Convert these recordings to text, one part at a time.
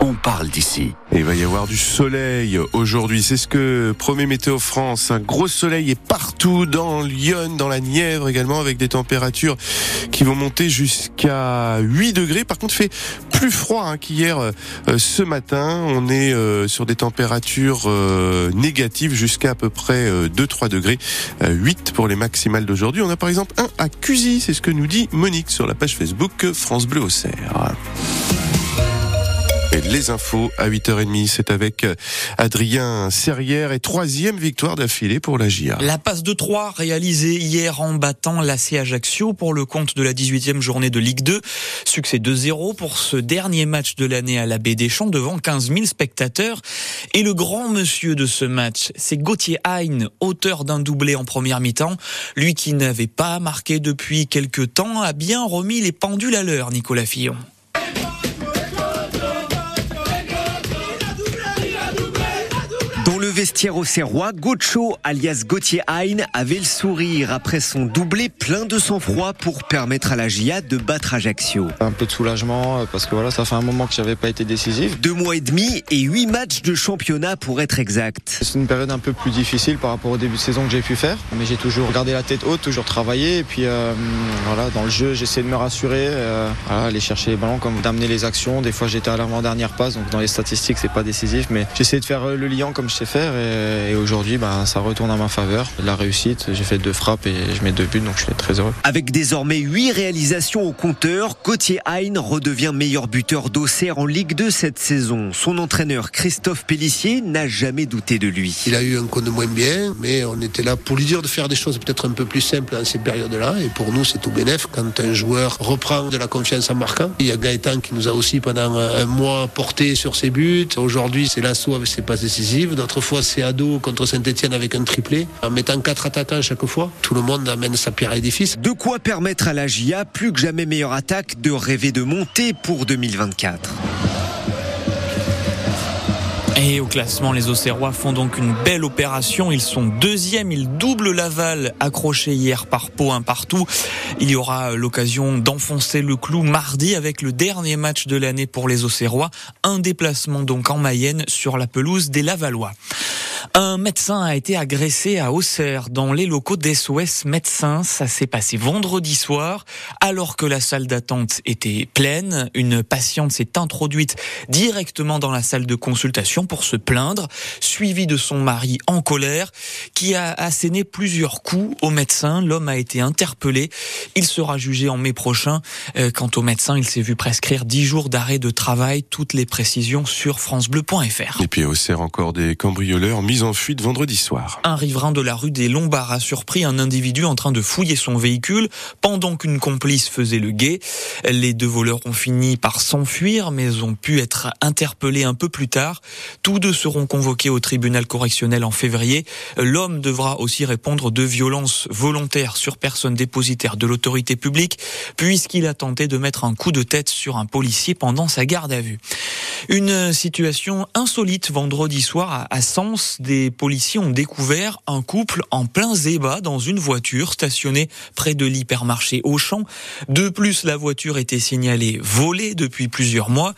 on parle d'ici. il va y avoir du soleil aujourd'hui, c'est ce que promet Météo France. Un gros soleil est partout dans Lyon, dans la Nièvre également, avec des températures qui vont monter jusqu'à 8 degrés. Par contre, il fait plus froid hein, qu'hier euh, ce matin. On est euh, sur des températures euh, négatives jusqu'à à peu près 2-3 degrés. 8 pour les maximales d'aujourd'hui. On a par exemple un à Cusy, c'est ce que nous dit Monique sur la page Facebook France Bleu au Cerf les infos à 8h30. C'est avec euh, Adrien Serrière et troisième victoire d'affilée pour la GIA. La passe de 3 réalisée hier en battant l'AC Ajaccio pour le compte de la 18e journée de Ligue 2. Succès 2-0 pour ce dernier match de l'année à la Baie des Champs devant 15 000 spectateurs. Et le grand monsieur de ce match, c'est Gauthier Hein, auteur d'un doublé en première mi-temps. Lui qui n'avait pas marqué depuis quelques temps a bien remis les pendules à l'heure, Nicolas Fillon. Vestiaire au Serrois, Gocho, alias Gauthier Hein, avait le sourire après son doublé plein de sang-froid pour permettre à la GIA de battre Ajaccio. Un peu de soulagement euh, parce que voilà, ça fait un moment que j'avais pas été décisif. Deux mois et demi et huit matchs de championnat pour être exact. C'est une période un peu plus difficile par rapport au début de saison que j'ai pu faire, mais j'ai toujours gardé la tête haute, toujours travaillé et puis euh, voilà, dans le jeu, j'essaie de me rassurer, euh, aller chercher les ballons, comme d'amener les actions. Des fois, j'étais à l'avant-dernière passe, donc dans les statistiques, c'est pas décisif, mais j'essaie de faire le lien comme je sais faire et, aujourd'hui bah, ça retourne à ma faveur. La réussite, j'ai fait deux frappes et je mets deux buts donc je suis très heureux. Avec désormais huit réalisations au compteur, Gauthier Hein redevient meilleur buteur d'Auxerre en Ligue 2 cette saison. Son entraîneur Christophe Pellissier n'a jamais douté de lui. Il a eu un coup de moins bien, mais on était là pour lui dire de faire des choses peut-être un peu plus simples dans ces périodes-là. Et pour nous, c'est tout bénef quand un joueur reprend de la confiance en marquant. Il y a Gaëtan qui nous a aussi pendant un mois porté sur ses buts. Aujourd'hui, c'est l'assaut avec ses passes décisives. D'autres fois, c'est Ado contre Saint-Etienne avec un triplé. En mettant quatre attaquants à chaque fois, tout le monde amène sa pierre à l'édifice. De quoi permettre à la GIA, plus que jamais meilleure attaque, de rêver de monter pour 2024. Et au classement, les Auxerrois font donc une belle opération. Ils sont deuxièmes, ils doublent Laval, accroché hier par Pau un partout. Il y aura l'occasion d'enfoncer le clou mardi avec le dernier match de l'année pour les Auxerrois. Un déplacement donc en Mayenne sur la pelouse des Lavallois. Un médecin a été agressé à Auxerre dans les locaux d'SOS Médecins. Ça s'est passé vendredi soir alors que la salle d'attente était pleine. Une patiente s'est introduite directement dans la salle de consultation pour se plaindre, suivie de son mari en colère qui a asséné plusieurs coups au médecin. L'homme a été interpellé. Il sera jugé en mai prochain. Euh, quant au médecin, il s'est vu prescrire 10 jours d'arrêt de travail. Toutes les précisions sur francebleu.fr. Et puis à Auxerre encore des cambrioleurs mis en fuite vendredi soir. Un riverain de la rue des Lombards a surpris un individu en train de fouiller son véhicule pendant qu'une complice faisait le guet. Les deux voleurs ont fini par s'enfuir mais ont pu être interpellés un peu plus tard. Tous deux seront convoqués au tribunal correctionnel en février. L'homme devra aussi répondre de violences volontaires sur personne dépositaire de l'autorité publique puisqu'il a tenté de mettre un coup de tête sur un policier pendant sa garde à vue. Une situation insolite vendredi soir à Sens des policiers ont découvert un couple en plein zébat dans une voiture stationnée près de l'hypermarché Auchan. De plus, la voiture était signalée volée depuis plusieurs mois.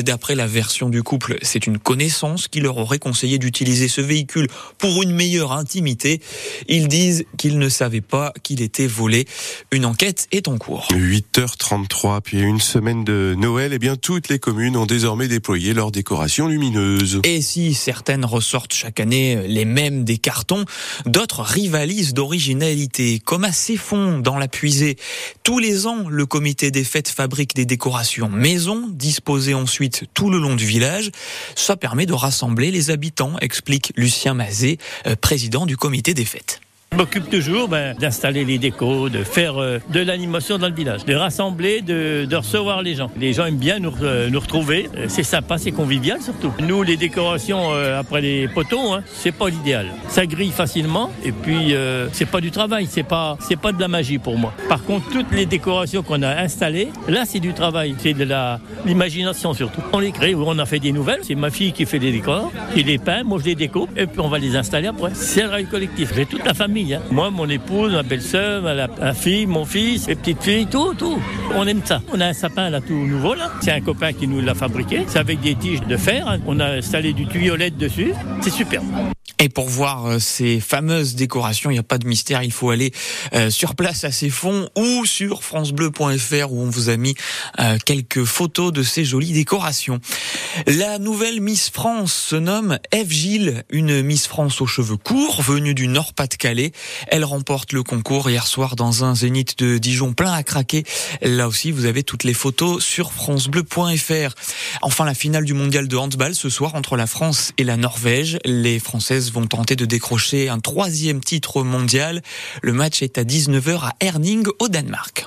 D'après la version du couple, c'est une connaissance qui leur aurait conseillé d'utiliser ce véhicule pour une meilleure intimité. Ils disent qu'ils ne savaient pas qu'il était volé. Une enquête est en cours. 8h33, puis une semaine de Noël, et eh bien toutes les communes ont désormais déployé leurs décorations lumineuses. Et si certaines ressortent chaque année les mêmes des cartons, d'autres rivalisent d'originalité, comme à Céfon dans la puisée. Tous les ans, le comité des fêtes fabrique des décorations maison, disposées ensuite tout le long du village. Ça permet de rassembler les habitants, explique Lucien Mazet, euh, président du comité des fêtes. Je m'occupe toujours ben, d'installer les décos, de faire euh, de l'animation dans le village, de rassembler, de, recevoir les gens. Les gens aiment bien nous, euh, retrouver. Euh, c'est sympa, c'est convivial surtout. Nous, les décorations après les poteaux, hein, c'est pas l'idéal. Ça grille facilement et puis c'est pas du travail, c'est pas c'est pas de la magie pour moi. Par contre, toutes les décorations qu'on a installées, là, c'est du travail, c'est de l'imagination surtout. On les crée, on a fait des nouvelles. C'est ma fille qui fait les décors, qui les peint, moi je les découpe et puis on va les installer après. C'est un travail collectif. J'ai toute la famille. Hein. Moi, mon épouse, ma belle-sœur, ma, fille, mon fils, mes petites filles, tout, tout. On aime ça. On a un sapin là tout nouveau là. C'est un copain qui nous l'a fabriqué. C'est avec des tiges de fer. Hein. On a installé du tuyaulet dessus. C'est superbe. Et pour voir euh, ces fameuses décorations, il n'y a pas de mystère, il faut aller euh, sur place à ces fonds ou sur francebleu.fr où on vous a mis euh, quelques photos de ces jolies décorations. La nouvelle Miss France se nomme Eve Gilles, une Miss France aux cheveux courts venue du Nord-Pas-de-Calais. Elle remporte le concours hier soir dans un zénith de Dijon plein à craquer. Là aussi, vous avez toutes les photos sur francebleu.fr. Enfin, la finale du mondial de handball ce soir entre la France et la Norvège. Les Vont tenter de décrocher un troisième titre mondial. Le match est à 19h à Erning au Danemark.